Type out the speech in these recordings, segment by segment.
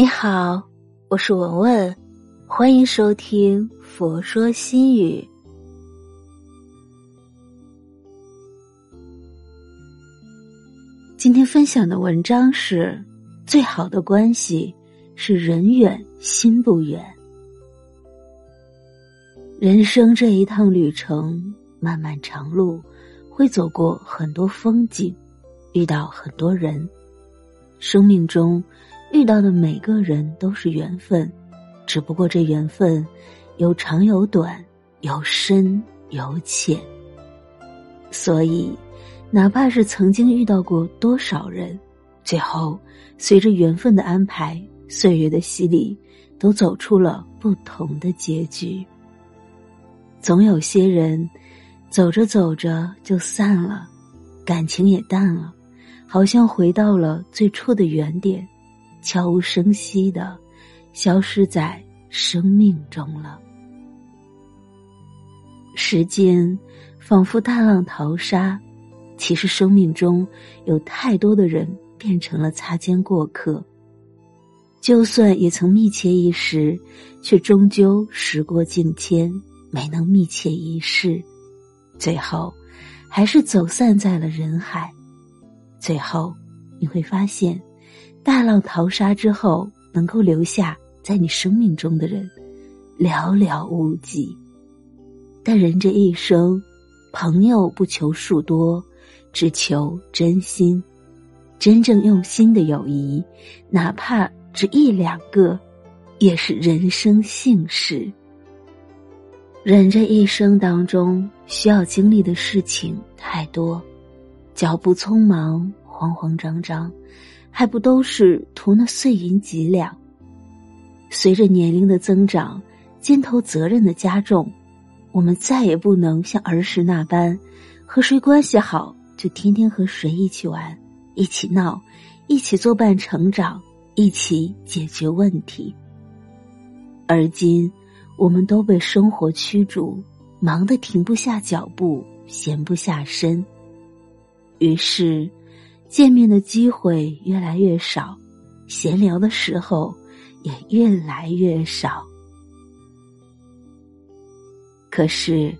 你好，我是文文，欢迎收听《佛说心语》。今天分享的文章是：最好的关系是人远心不远。人生这一趟旅程，漫漫长路，会走过很多风景，遇到很多人，生命中。遇到的每个人都是缘分，只不过这缘分有长有短，有深有浅。所以，哪怕是曾经遇到过多少人，最后随着缘分的安排，岁月的洗礼，都走出了不同的结局。总有些人，走着走着就散了，感情也淡了，好像回到了最初的原点。悄无声息的消失在生命中了。时间仿佛大浪淘沙，其实生命中有太多的人变成了擦肩过客。就算也曾密切一时，却终究时过境迁，没能密切一世，最后还是走散在了人海。最后你会发现。大浪淘沙之后，能够留下在你生命中的人，寥寥无几。但人这一生，朋友不求数多，只求真心。真正用心的友谊，哪怕只一两个，也是人生幸事。人这一生当中，需要经历的事情太多，脚步匆忙，慌慌张张。还不都是图那碎银几两？随着年龄的增长，肩头责任的加重，我们再也不能像儿时那般，和谁关系好就天天和谁一起玩、一起闹、一起作伴成长、一起解决问题。而今，我们都被生活驱逐，忙得停不下脚步，闲不下身，于是。见面的机会越来越少，闲聊的时候也越来越少。可是，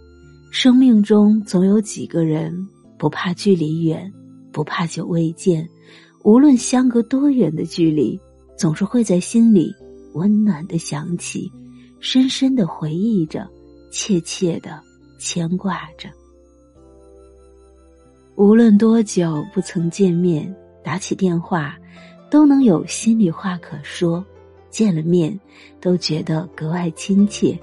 生命中总有几个人不怕距离远，不怕久未见，无论相隔多远的距离，总是会在心里温暖的想起，深深的回忆着，切切的牵挂着。无论多久不曾见面，打起电话，都能有心里话可说；见了面，都觉得格外亲切。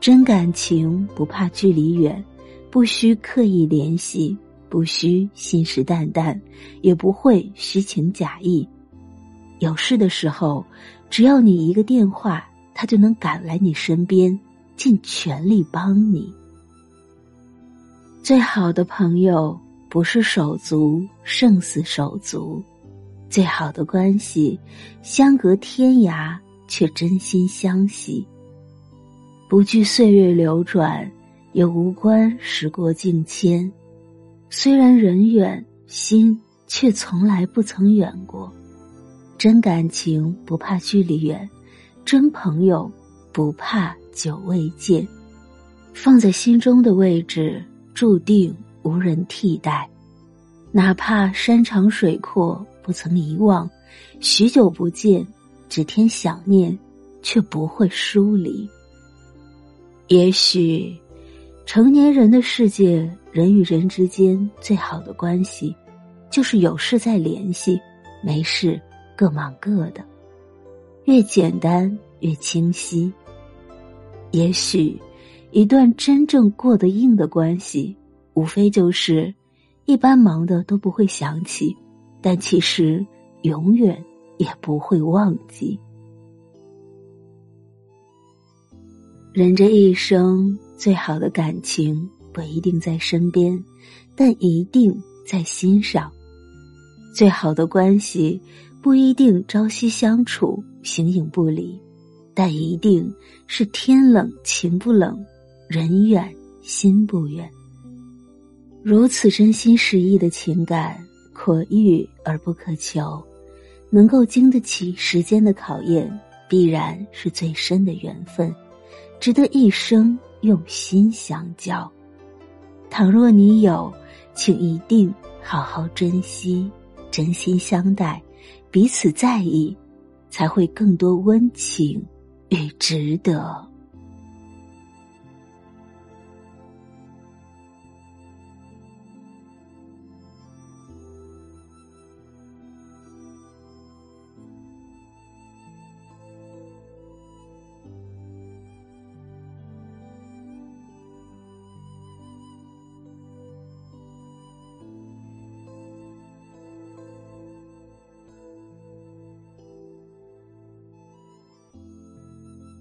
真感情不怕距离远，不需刻意联系，不需信誓旦旦，也不会虚情假意。有事的时候，只要你一个电话，他就能赶来你身边，尽全力帮你。最好的朋友不是手足胜似手足，最好的关系相隔天涯却真心相惜。不惧岁月流转，也无关时过境迁。虽然人远，心却从来不曾远过。真感情不怕距离远，真朋友不怕久未见。放在心中的位置。注定无人替代，哪怕山长水阔不曾遗忘，许久不见，只添想念，却不会疏离。也许，成年人的世界，人与人之间最好的关系，就是有事再联系，没事各忙各的，越简单越清晰。也许。一段真正过得硬的关系，无非就是一般忙的都不会想起，但其实永远也不会忘记。人这一生最好的感情不一定在身边，但一定在心上；最好的关系不一定朝夕相处、形影不离，但一定是天冷情不冷。人远心不远，如此真心实意的情感，可遇而不可求。能够经得起时间的考验，必然是最深的缘分，值得一生用心相交。倘若你有，请一定好好珍惜，真心相待，彼此在意，才会更多温情与值得。